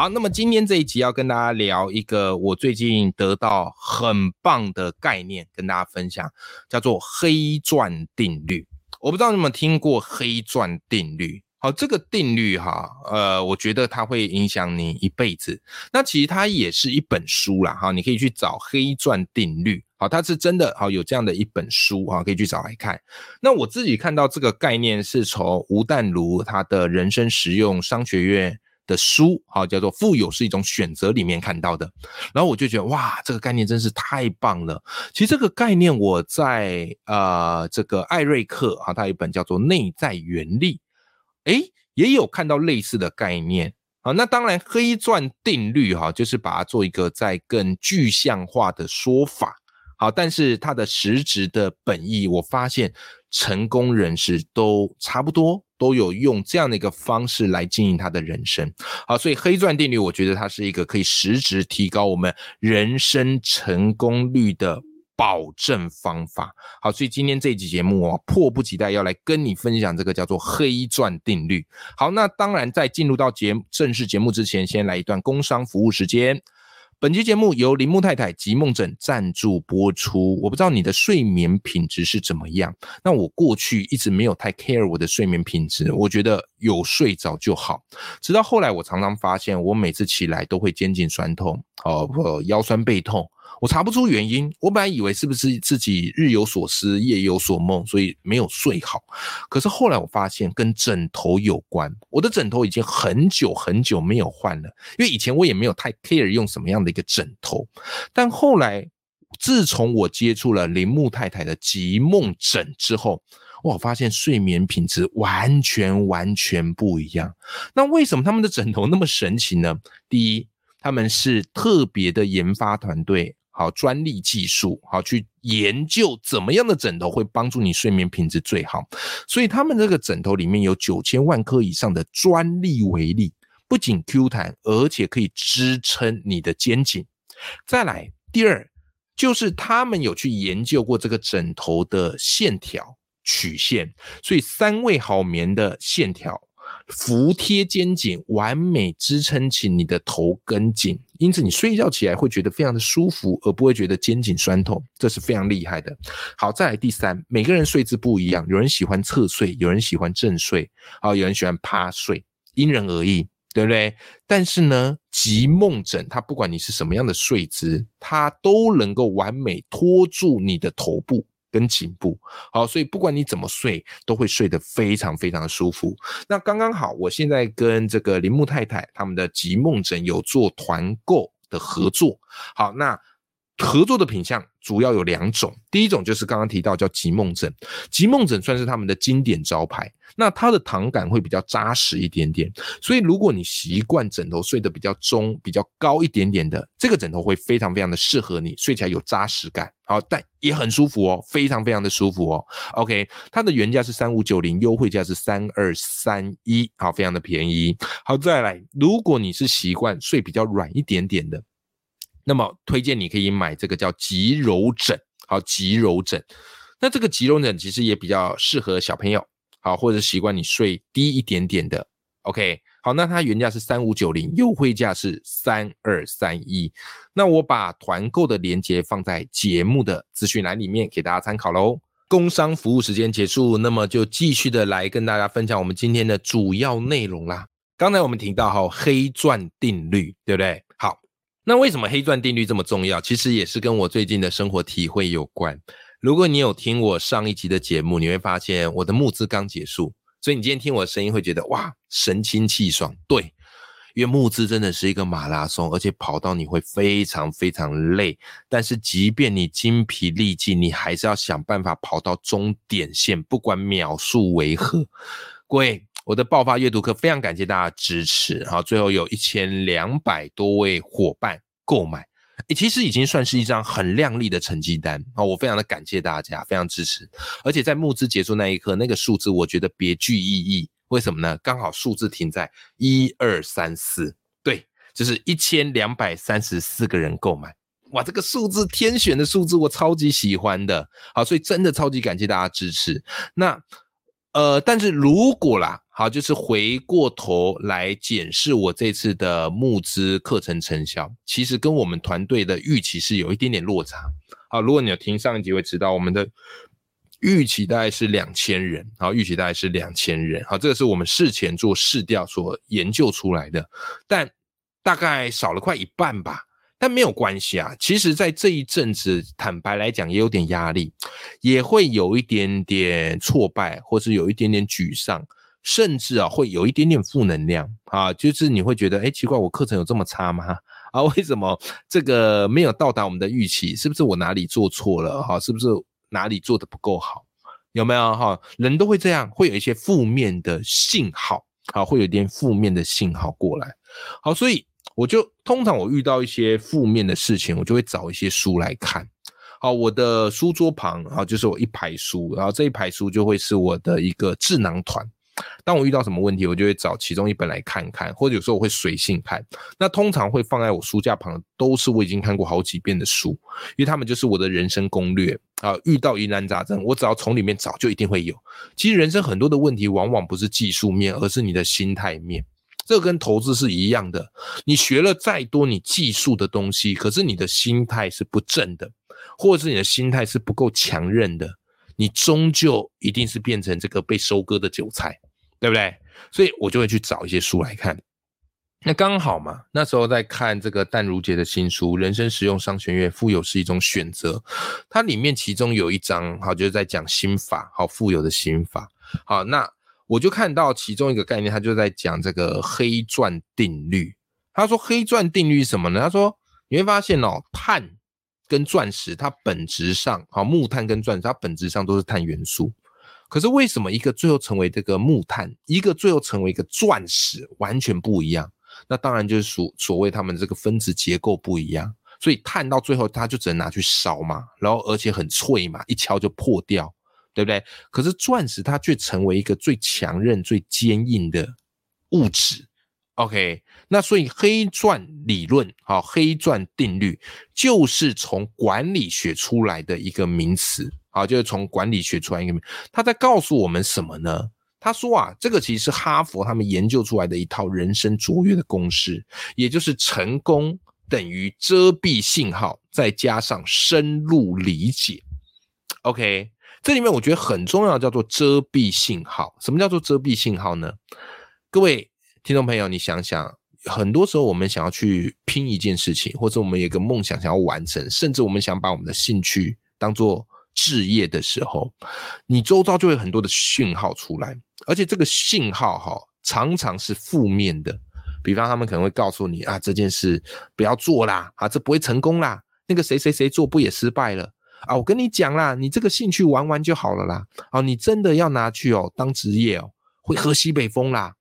好，那么今天这一集要跟大家聊一个我最近得到很棒的概念，跟大家分享，叫做黑钻定律。我不知道你有没有听过黑钻定律？好，这个定律哈，呃，我觉得它会影响你一辈子。那其实它也是一本书啦，哈，你可以去找黑钻定律。好，它是真的好有这样的一本书啊，可以去找来看。那我自己看到这个概念是从吴淡如他的人生实用商学院。的书好叫做富有是一种选择里面看到的，然后我就觉得哇，这个概念真是太棒了。其实这个概念我在呃这个艾瑞克啊，他有一本叫做内在原力，诶，也有看到类似的概念啊。那当然黑钻定律哈，就是把它做一个再更具象化的说法。好，但是它的实质的本意，我发现成功人士都差不多。都有用这样的一个方式来经营他的人生，好，所以黑钻定律，我觉得它是一个可以实质提高我们人生成功率的保证方法。好，所以今天这一集节目哦，迫不及待要来跟你分享这个叫做黑钻定律。好，那当然在进入到节正式节目之前，先来一段工商服务时间。本期节目由铃木太太及梦枕赞助播出。我不知道你的睡眠品质是怎么样，那我过去一直没有太 care 我的睡眠品质，我觉得有睡着就好。直到后来，我常常发现，我每次起来都会肩颈酸痛，哦，腰酸背痛。我查不出原因，我本来以为是不是自己日有所思，夜有所梦，所以没有睡好。可是后来我发现跟枕头有关，我的枕头已经很久很久没有换了，因为以前我也没有太 care 用什么样的一个枕头。但后来自从我接触了铃木太太的极梦枕之后，我发现睡眠品质完全完全不一样。那为什么他们的枕头那么神奇呢？第一，他们是特别的研发团队。好，专利技术，好去研究怎么样的枕头会帮助你睡眠品质最好。所以他们这个枕头里面有九千万颗以上的专利微粒，不仅 Q 弹，而且可以支撑你的肩颈。再来，第二就是他们有去研究过这个枕头的线条曲线，所以三位好眠的线条。服贴肩颈，完美支撑起你的头跟颈，因此你睡觉起来会觉得非常的舒服，而不会觉得肩颈酸痛，这是非常厉害的。好，再来第三，每个人睡姿不一样，有人喜欢侧睡，有人喜欢正睡，啊，有人喜欢趴睡，因人而异，对不对？但是呢，极梦枕它不管你是什么样的睡姿，它都能够完美托住你的头部。跟颈部好，所以不管你怎么睡，都会睡得非常非常的舒服。那刚刚好，我现在跟这个铃木太太他们的极梦枕有做团购的合作。好，那。合作的品相主要有两种，第一种就是刚刚提到叫极梦枕，极梦枕算是他们的经典招牌，那它的躺感会比较扎实一点点，所以如果你习惯枕头睡得比较中、比较高一点点的，这个枕头会非常非常的适合你，睡起来有扎实感，好，但也很舒服哦，非常非常的舒服哦。OK，它的原价是三五九零，优惠价是三二三一，好，非常的便宜。好，再来，如果你是习惯睡比较软一点点的。那么推荐你可以买这个叫极柔枕，好极柔枕。那这个极柔枕其实也比较适合小朋友，好或者习惯你睡低一点点的。OK，好，那它原价是三五九零，优惠价是三二三一。那我把团购的链接放在节目的资讯栏里面，给大家参考喽。工商服务时间结束，那么就继续的来跟大家分享我们今天的主要内容啦。刚才我们提到哈黑钻定律，对不对？那为什么黑钻定律这么重要？其实也是跟我最近的生活体会有关。如果你有听我上一集的节目，你会发现我的募资刚结束，所以你今天听我的声音会觉得哇，神清气爽。对，因为募资真的是一个马拉松，而且跑到你会非常非常累。但是即便你精疲力尽，你还是要想办法跑到终点线，不管秒数为何。各位。我的爆发阅读课非常感谢大家支持，好，最后有一千两百多位伙伴购买，诶，其实已经算是一张很亮丽的成绩单啊！我非常的感谢大家，非常支持。而且在募资结束那一刻，那个数字我觉得别具意义。为什么呢？刚好数字停在一二三四，对，就是一千两百三十四个人购买。哇，这个数字天选的数字，我超级喜欢的。好，所以真的超级感谢大家支持。那呃，但是如果啦，好，就是回过头来检视我这次的募资课程成效，其实跟我们团队的预期是有一点点落差。好，如果你有听上一集会知道，我们的预期大概是两千人，好，预期大概是两千人。好，这个是我们事前做试调所研究出来的，但大概少了快一半吧。但没有关系啊，其实，在这一阵子，坦白来讲，也有点压力，也会有一点点挫败，或是有一点点沮丧，甚至啊，会有一点点负能量啊，就是你会觉得，哎，奇怪，我课程有这么差吗？啊，为什么这个没有到达我们的预期？是不是我哪里做错了？哈，是不是哪里做的不够好？有没有哈？人都会这样，会有一些负面的信号，啊，会有一点负面的信号过来。好，所以。我就通常我遇到一些负面的事情，我就会找一些书来看。好，我的书桌旁啊，就是我一排书，然后这一排书就会是我的一个智囊团。当我遇到什么问题，我就会找其中一本来看看，或者有时候我会随性看。那通常会放在我书架旁，都是我已经看过好几遍的书，因为他们就是我的人生攻略啊。遇到疑难杂症，我只要从里面找，就一定会有。其实人生很多的问题，往往不是技术面，而是你的心态面。这跟投资是一样的，你学了再多你技术的东西，可是你的心态是不正的，或者是你的心态是不够强韧的，你终究一定是变成这个被收割的韭菜，对不对？所以我就会去找一些书来看。那刚好嘛，那时候在看这个淡如姐的新书《人生实用商学院》，富有是一种选择。它里面其中有一章，好，就是在讲心法，好，富有的心法。好，那。我就看到其中一个概念，他就在讲这个黑钻定律。他说黑钻定律是什么呢？他说你会发现哦，碳跟钻石它本质上，好木炭跟钻石它本质上都是碳元素。可是为什么一个最后成为这个木炭，一个最后成为一个钻石，完全不一样？那当然就是所所谓他们这个分子结构不一样。所以碳到最后它就只能拿去烧嘛，然后而且很脆嘛，一敲就破掉。对不对？可是钻石它却成为一个最强韧、最坚硬的物质。OK，那所以黑钻理论，好，黑钻定律就是从管理学出来的一个名词，好，就是从管理学出来一个名。他在告诉我们什么呢？他说啊，这个其实是哈佛他们研究出来的一套人生卓越的公式，也就是成功等于遮蔽信号再加上深入理解。OK。这里面我觉得很重要，叫做遮蔽信号。什么叫做遮蔽信号呢？各位听众朋友，你想想，很多时候我们想要去拼一件事情，或者我们有个梦想想要完成，甚至我们想把我们的兴趣当做置业的时候，你周遭就会很多的讯号出来，而且这个信号哈，常常是负面的。比方他们可能会告诉你啊，这件事不要做啦，啊，这不会成功啦，那个谁谁谁做不也失败了。啊，我跟你讲啦，你这个兴趣玩玩就好了啦。啊，你真的要拿去哦当职业哦，会喝西北风啦。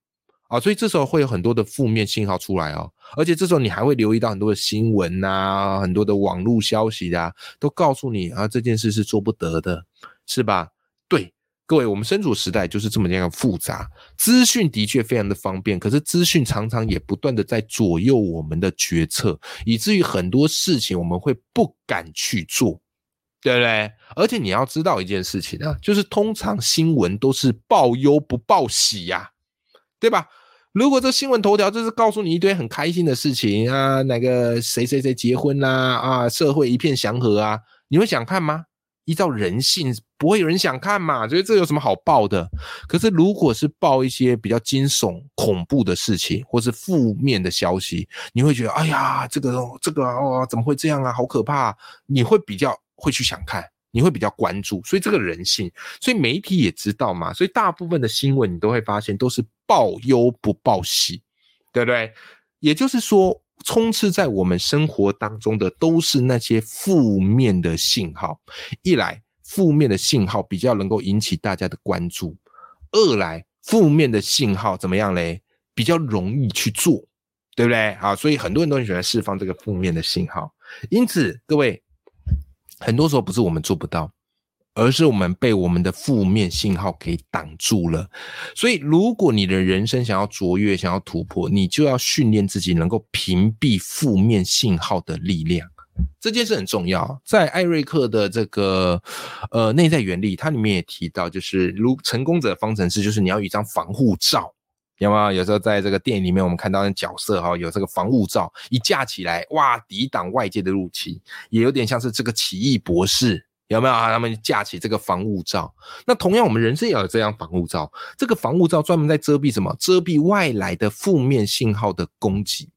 啊，所以这时候会有很多的负面信号出来哦，而且这时候你还会留意到很多的新闻呐，很多的网络消息啊，都告诉你啊这件事是做不得的，是吧？对，各位，我们身处时代就是这么样复杂，资讯的确非常的方便，可是资讯常常也不断的在左右我们的决策，以至于很多事情我们会不敢去做。对不对？而且你要知道一件事情啊，就是通常新闻都是报忧不报喜呀，对吧？如果这新闻头条就是告诉你一堆很开心的事情啊，哪个谁谁谁结婚啦啊，社会一片祥和啊，你会想看吗？依照人性，不会有人想看嘛，所以这有什么好报的？可是如果是报一些比较惊悚、恐怖的事情，或是负面的消息，你会觉得，哎呀，这个这个哦，怎么会这样啊？好可怕！你会比较。会去想看，你会比较关注，所以这个人性，所以媒体也知道嘛，所以大部分的新闻你都会发现都是报忧不报喜，对不对？也就是说，充斥在我们生活当中的都是那些负面的信号。一来，负面的信号比较能够引起大家的关注；二来，负面的信号怎么样嘞？比较容易去做。对不对？好，所以很多人都很喜欢释放这个负面的信号。因此，各位，很多时候不是我们做不到。而是我们被我们的负面信号给挡住了，所以如果你的人生想要卓越、想要突破，你就要训练自己能够屏蔽负面信号的力量。这件事很重要。在艾瑞克的这个呃内在原理，它里面也提到，就是如成功者方程式，就是你要有一张防护罩，有没有？有时候在这个电影里面，我们看到的角色哈，有这个防护罩一架起来，哇，抵挡外界的入侵，也有点像是这个奇异博士。有没有啊？他们架起这个防雾罩，那同样我们人生也有这样防雾罩。这个防雾罩专门在遮蔽什么？遮蔽外来的负面信号的攻击。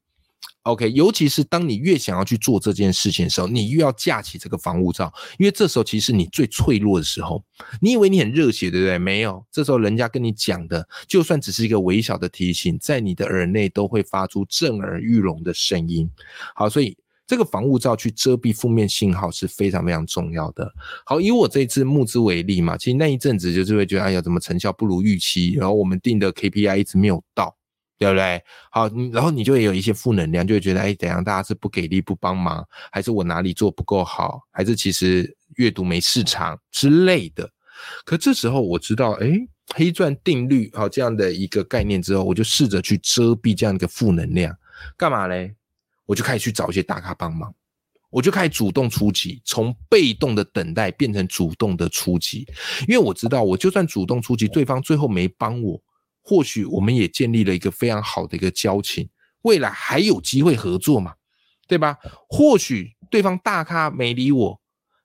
OK，尤其是当你越想要去做这件事情的时候，你越要架起这个防雾罩，因为这时候其实你最脆弱的时候。你以为你很热血，对不对？没有，这时候人家跟你讲的，就算只是一个微小的提醒，在你的耳内都会发出震耳欲聋的声音。好，所以。这个防雾罩去遮蔽负面信号是非常非常重要的。好，以我这次募资为例嘛，其实那一阵子就是会觉得，哎呀，怎么成效不如预期？然后我们定的 KPI 一直没有到，对不对？好，然后你就有一些负能量，就会觉得，哎，怎样？大家是不给力、不帮忙，还是我哪里做不够好，还是其实阅读没市场之类的？可这时候我知道，哎，黑钻定律，好这样的一个概念之后，我就试着去遮蔽这样一个负能量，干嘛嘞？我就开始去找一些大咖帮忙，我就开始主动出击，从被动的等待变成主动的出击，因为我知道，我就算主动出击，对方最后没帮我，或许我们也建立了一个非常好的一个交情，未来还有机会合作嘛，对吧？或许对方大咖没理我，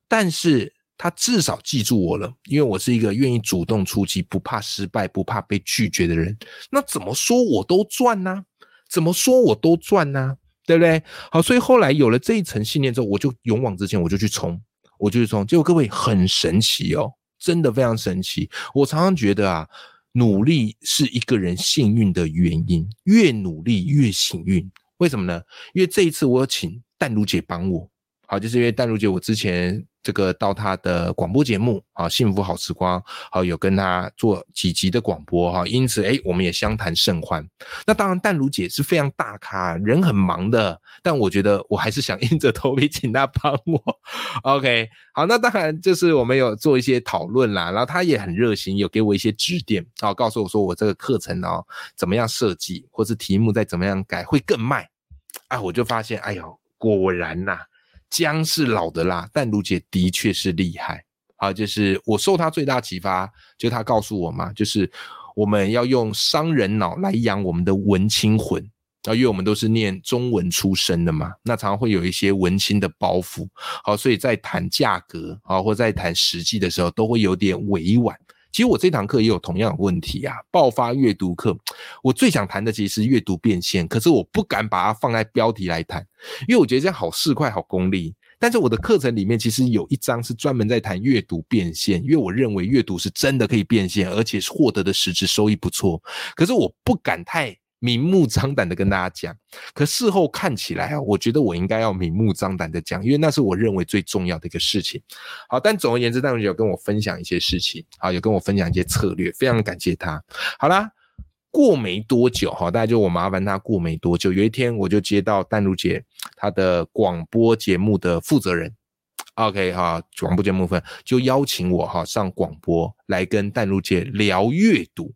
但是他至少记住我了，因为我是一个愿意主动出击、不怕失败、不怕被拒绝的人。那怎么说我都赚呢？怎么说我都赚呢？对不对？好，所以后来有了这一层信念之后，我就勇往直前，我就去冲，我就去冲。结果各位很神奇哦，真的非常神奇。我常常觉得啊，努力是一个人幸运的原因，越努力越幸运。为什么呢？因为这一次我有请淡如姐帮我，好，就是因为淡如姐我之前。这个到她的广播节目啊，幸福好时光，好有跟她做几集的广播哈，因此哎，我们也相谈甚欢。那当然，淡如姐是非常大咖，人很忙的，但我觉得我还是想硬着头皮请她帮我。OK，好，那当然就是我们有做一些讨论啦，然后她也很热心，有给我一些指点啊，告诉我说我这个课程哦怎么样设计，或是题目再怎么样改会更卖。啊，我就发现，哎呦，果然呐。姜是老的辣，但卢姐的确是厉害啊！就是我受她最大启发，就她告诉我嘛，就是我们要用商人脑来养我们的文青魂啊，因为我们都是念中文出身的嘛，那常常会有一些文青的包袱，好，所以在谈价格啊，或在谈实际的时候，都会有点委婉。其实我这堂课也有同样的问题啊，爆发阅读课，我最想谈的其实是阅读变现，可是我不敢把它放在标题来谈，因为我觉得这样好市侩、好功利。但是我的课程里面其实有一章是专门在谈阅读变现，因为我认为阅读是真的可以变现，而且是获得的实质收益不错。可是我不敢太。明目张胆的跟大家讲，可事后看起来啊，我觉得我应该要明目张胆的讲，因为那是我认为最重要的一个事情。好，但总而言之，戴茹姐有跟我分享一些事情，好，有跟我分享一些策略，非常感谢他。好啦，过没多久，哈，大家就我麻烦他过没多久，有一天我就接到淡如姐她的广播节目的负责人，OK 哈，广播节目分就邀请我哈上广播来跟淡如姐聊阅读。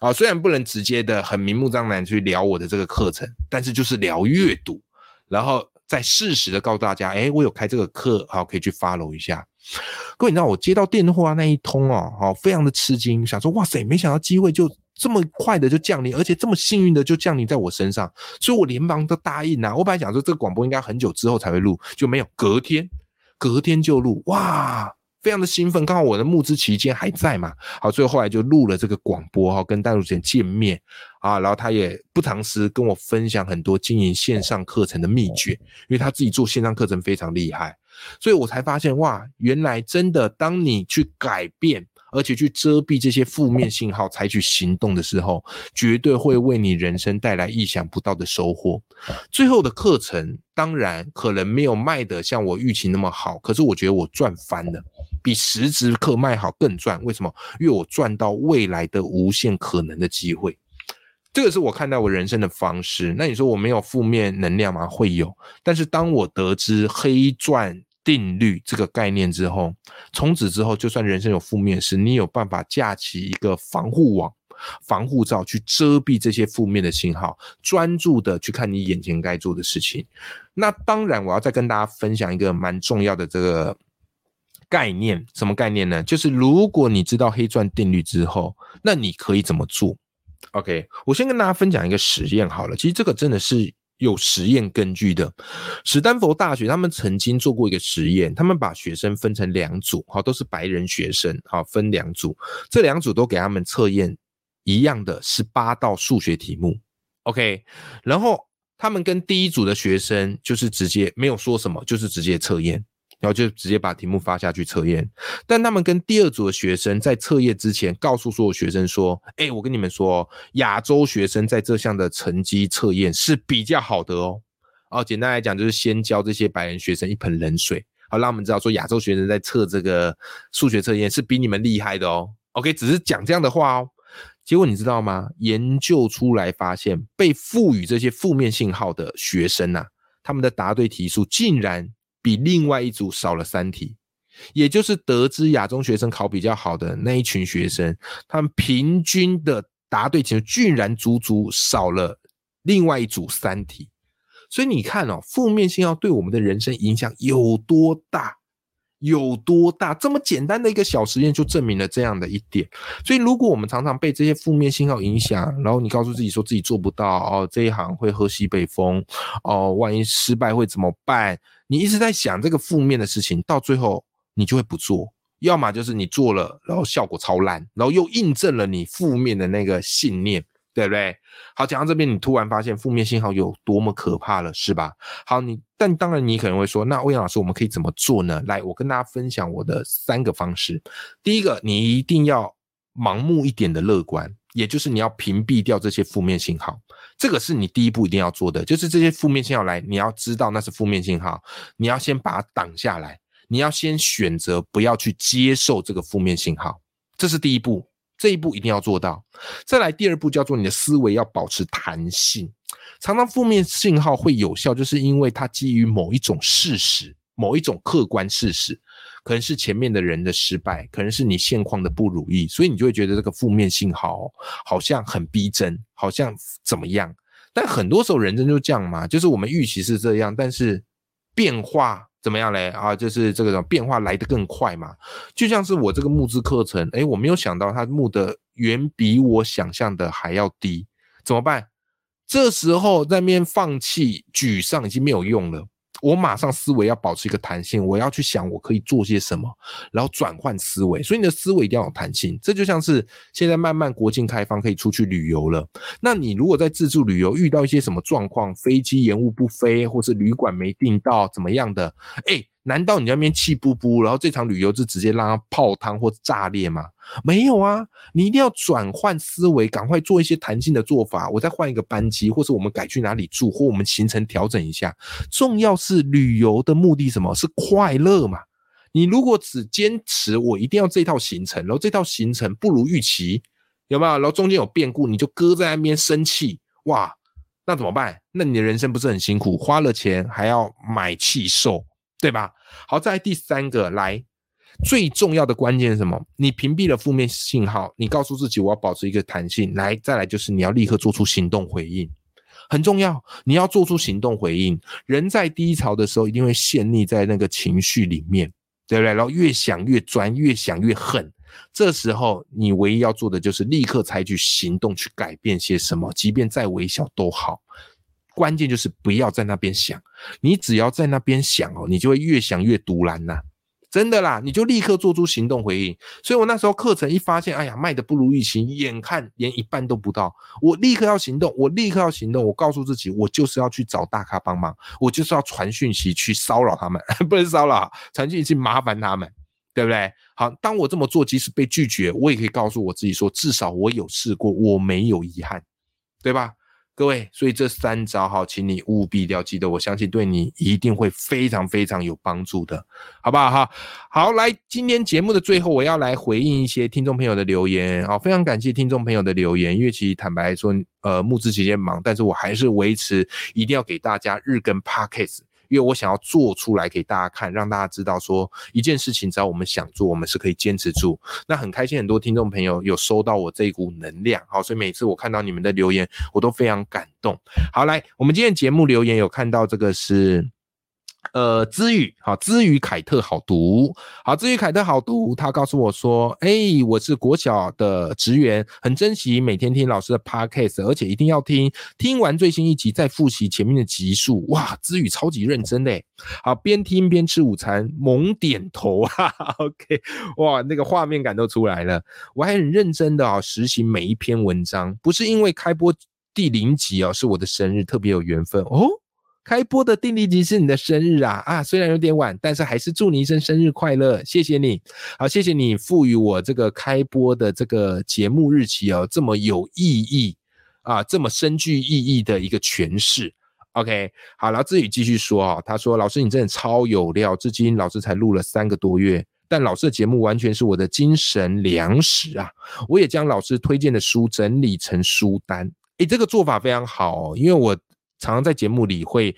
啊，虽然不能直接的很明目张胆去聊我的这个课程，但是就是聊阅读，然后再适时的告诉大家，哎，我有开这个课，好，可以去 follow 一下。各位，你知道我接到电话那一通哦，好，非常的吃惊，想说，哇塞，没想到机会就这么快的就降临，而且这么幸运的就降临在我身上，所以我连忙都答应啊。我本来想说这个广播应该很久之后才会录，就没有，隔天，隔天就录，哇！非常的兴奋，刚好我的募资期间还在嘛，好，所以后来就录了这个广播哈，跟戴主持见面啊，然后他也不藏私跟我分享很多经营线上课程的秘诀，因为他自己做线上课程非常厉害，所以我才发现哇，原来真的当你去改变。而且去遮蔽这些负面信号，采取行动的时候，绝对会为你人生带来意想不到的收获。最后的课程当然可能没有卖的像我预期那么好，可是我觉得我赚翻了，比实质课卖好更赚。为什么？因为我赚到未来的无限可能的机会。这个是我看待我人生的方式。那你说我没有负面能量吗？会有。但是当我得知黑钻定律这个概念之后，从此之后，就算人生有负面事，你有办法架起一个防护网、防护罩去遮蔽这些负面的信号，专注的去看你眼前该做的事情。那当然，我要再跟大家分享一个蛮重要的这个。概念什么概念呢？就是如果你知道黑钻定律之后，那你可以怎么做？OK，我先跟大家分享一个实验好了。其实这个真的是有实验根据的。史丹佛大学他们曾经做过一个实验，他们把学生分成两组，好，都是白人学生，好，分两组，这两组都给他们测验一样的十八道数学题目。OK，然后他们跟第一组的学生就是直接没有说什么，就是直接测验。然后就直接把题目发下去测验，但他们跟第二组的学生在测验之前，告诉所有学生说：“哎，我跟你们说，亚洲学生在这项的成绩测验是比较好的哦。”哦，简单来讲，就是先教这些白人学生一盆冷水，好让我们知道说亚洲学生在测这个数学测验是比你们厉害的哦。OK，只是讲这样的话哦。结果你知道吗？研究出来发现，被赋予这些负面信号的学生呐，他们的答对题数竟然。比另外一组少了三题，也就是得知亚中学生考比较好的那一群学生，他们平均的答对情况居然足足少了另外一组三题。所以你看哦，负面信号对我们的人生影响有多大？有多大？这么简单的一个小实验就证明了这样的一点。所以，如果我们常常被这些负面信号影响，然后你告诉自己说自己做不到哦，这一行会喝西北风哦，万一失败会怎么办？你一直在想这个负面的事情，到最后你就会不做，要么就是你做了，然后效果超烂，然后又印证了你负面的那个信念，对不对？好，讲到这边，你突然发现负面信号有多么可怕了，是吧？好，你但当然你可能会说，那欧阳老师，我们可以怎么做呢？来，我跟大家分享我的三个方式。第一个，你一定要盲目一点的乐观，也就是你要屏蔽掉这些负面信号。这个是你第一步一定要做的，就是这些负面信号来，你要知道那是负面信号，你要先把它挡下来，你要先选择不要去接受这个负面信号，这是第一步，这一步一定要做到。再来第二步叫做你的思维要保持弹性，常常负面信号会有效，就是因为它基于某一种事实，某一种客观事实。可能是前面的人的失败，可能是你现况的不如意，所以你就会觉得这个负面信号好像很逼真，好像怎么样？但很多时候人真就这样嘛，就是我们预期是这样，但是变化怎么样嘞？啊，就是这个变化来得更快嘛。就像是我这个募资课程，哎，我没有想到它募的远比我想象的还要低，怎么办？这时候在面放弃、沮丧已经没有用了。我马上思维要保持一个弹性，我要去想我可以做些什么，然后转换思维。所以你的思维一定要有弹性。这就像是现在慢慢国境开放，可以出去旅游了。那你如果在自助旅游遇到一些什么状况，飞机延误不飞，或是旅馆没订到，怎么样的？哎。难道你那边气不不，然后这场旅游就直接让它泡汤或炸裂吗？没有啊，你一定要转换思维，赶快做一些弹性的做法。我再换一个班机，或是我们改去哪里住，或我们行程调整一下。重要是旅游的目的什么？是快乐嘛？你如果只坚持我一定要这套行程，然后这套行程不如预期，有没有？然后中间有变故，你就搁在那边生气，哇，那怎么办？那你的人生不是很辛苦？花了钱还要买气受。对吧？好，再来第三个，来最重要的关键是什么？你屏蔽了负面信号，你告诉自己我要保持一个弹性。来，再来就是你要立刻做出行动回应，很重要。你要做出行动回应。人在低潮的时候，一定会陷溺在那个情绪里面，对不对？然后越想越钻，越想越恨。这时候，你唯一要做的就是立刻采取行动去改变些什么，即便再微小都好。关键就是不要在那边想，你只要在那边想哦，你就会越想越独蓝呐，真的啦，你就立刻做出行动回应。所以我那时候课程一发现，哎呀，卖的不如预期，眼看连一半都不到，我立刻要行动，我立刻要行动，我告诉自己，我就是要去找大咖帮忙，我就是要传讯息去骚扰他们，不能骚扰，传讯息麻烦他们，对不对？好，当我这么做，即使被拒绝，我也可以告诉我自己说，至少我有试过，我没有遗憾，对吧？各位，所以这三招哈，请你务必要记得，我相信对你一定会非常非常有帮助的，好不好哈？好，来，今天节目的最后，我要来回应一些听众朋友的留言，好，非常感谢听众朋友的留言，因为其实坦白说，呃，募资期间忙，但是我还是维持一定要给大家日更 podcast。因为我想要做出来给大家看，让大家知道说一件事情，只要我们想做，我们是可以坚持住。那很开心，很多听众朋友有收到我这一股能量，好，所以每次我看到你们的留言，我都非常感动。好，来，我们今天节目留言有看到这个是。呃，知语好，知语凯特好读，好，知语凯特好读。他告诉我说：“哎，我是国小的职员，很珍惜每天听老师的 podcast，而且一定要听，听完最新一集再复习前面的集数。哇，知语超级认真嘞！好，边听边吃午餐，猛点头哈 OK，哇，那个画面感都出来了。我还很认真的啊，实行每一篇文章，不是因为开播第零集哦，是我的生日，特别有缘分哦。”开播的定力集是你的生日啊啊！虽然有点晚，但是还是祝你一生生日快乐，谢谢你，好，谢谢你赋予我这个开播的这个节目日期哦，这么有意义啊，这么深具意义的一个诠释。OK，好，然后自己继续说啊，他说：“老师，你真的超有料，至今老师才录了三个多月，但老师的节目完全是我的精神粮食啊！我也将老师推荐的书整理成书单，诶，这个做法非常好，哦，因为我。”常常在节目里会，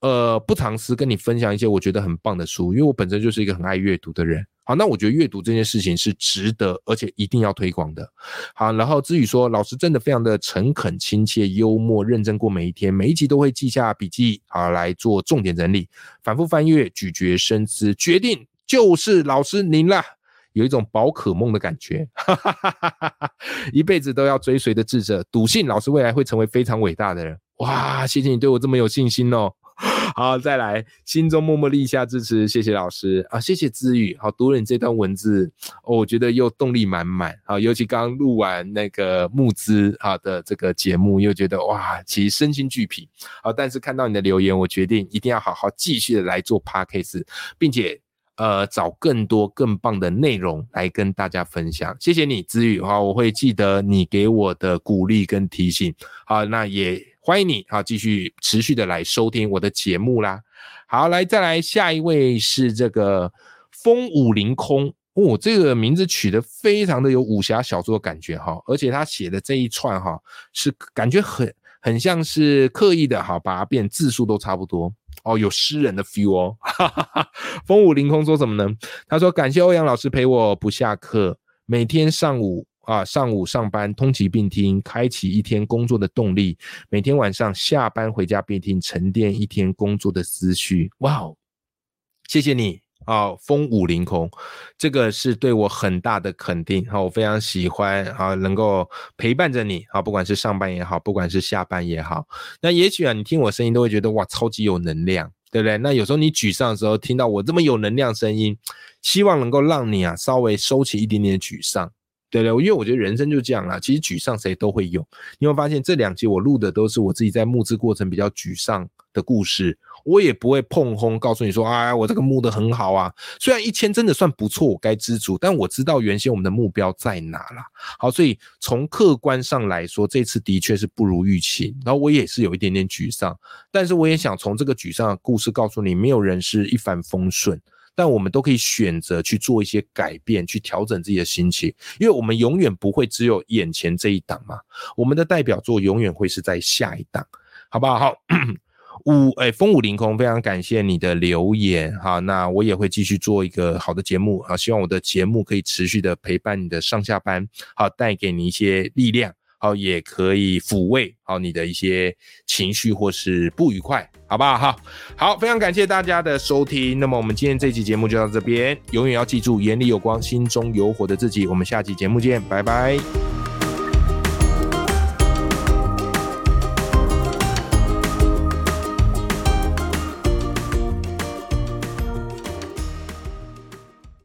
呃，不藏私跟你分享一些我觉得很棒的书，因为我本身就是一个很爱阅读的人。好，那我觉得阅读这件事情是值得，而且一定要推广的。好，然后至于说老师真的非常的诚恳、亲切、幽默、认真过每一天，每一集都会记下笔记，好来做重点整理，反复翻阅、咀嚼、深思，决定就是老师您了。有一种宝可梦的感觉，哈哈哈一辈子都要追随的智者，笃信老师未来会成为非常伟大的人。哇，谢谢你对我这么有信心哦。好，再来，心中默默立下支持，谢谢老师啊，谢谢知语。好，读了你这段文字，我觉得又动力满满。好，尤其刚录完那个募资啊的这个节目，又觉得哇，其实身心俱疲。好，但是看到你的留言，我决定一定要好好继续的来做 p a d k a s 并且呃找更多更棒的内容来跟大家分享。谢谢你，知语哈，我会记得你给我的鼓励跟提醒。好，那也。欢迎你，好，继续持续的来收听我的节目啦。好，来再来下一位是这个风舞凌空哦，这个名字取得非常的有武侠小说的感觉哈，而且他写的这一串哈是感觉很很像是刻意的哈，把它变字数都差不多哦，有诗人的 feel 哦。风舞凌空说什么呢？他说感谢欧阳老师陪我不下课，每天上午。啊，上午上班通勤并听，开启一天工作的动力；每天晚上下班回家并听，沉淀一天工作的思绪。哇哦，谢谢你啊，风舞凌空，这个是对我很大的肯定。好，我非常喜欢啊，能够陪伴着你啊，不管是上班也好，不管是下班也好。那也许啊，你听我声音都会觉得哇，超级有能量，对不对？那有时候你沮丧的时候，听到我这么有能量声音，希望能够让你啊，稍微收起一点点沮丧。对对，因为我觉得人生就这样啦。其实沮丧谁都会有。你会发现这两集我录的都是我自己在募资过程比较沮丧的故事，我也不会碰轰告诉你说，哎，我这个募的很好啊。虽然一千真的算不错，我该知足，但我知道原先我们的目标在哪了。好，所以从客观上来说，这次的确是不如预期。然后我也是有一点点沮丧，但是我也想从这个沮丧的故事告诉你，没有人是一帆风顺。但我们都可以选择去做一些改变，去调整自己的心情，因为我们永远不会只有眼前这一档嘛。我们的代表作永远会是在下一档，好不好？好，五哎，风舞凌空，非常感谢你的留言哈。那我也会继续做一个好的节目啊，希望我的节目可以持续的陪伴你的上下班，好，带给你一些力量。好，也可以抚慰好你的一些情绪或是不愉快，好不好？好，好，非常感谢大家的收听。那么我们今天这期节目就到这边，永远要记住，眼里有光，心中有火的自己。我们下期节目见，拜拜。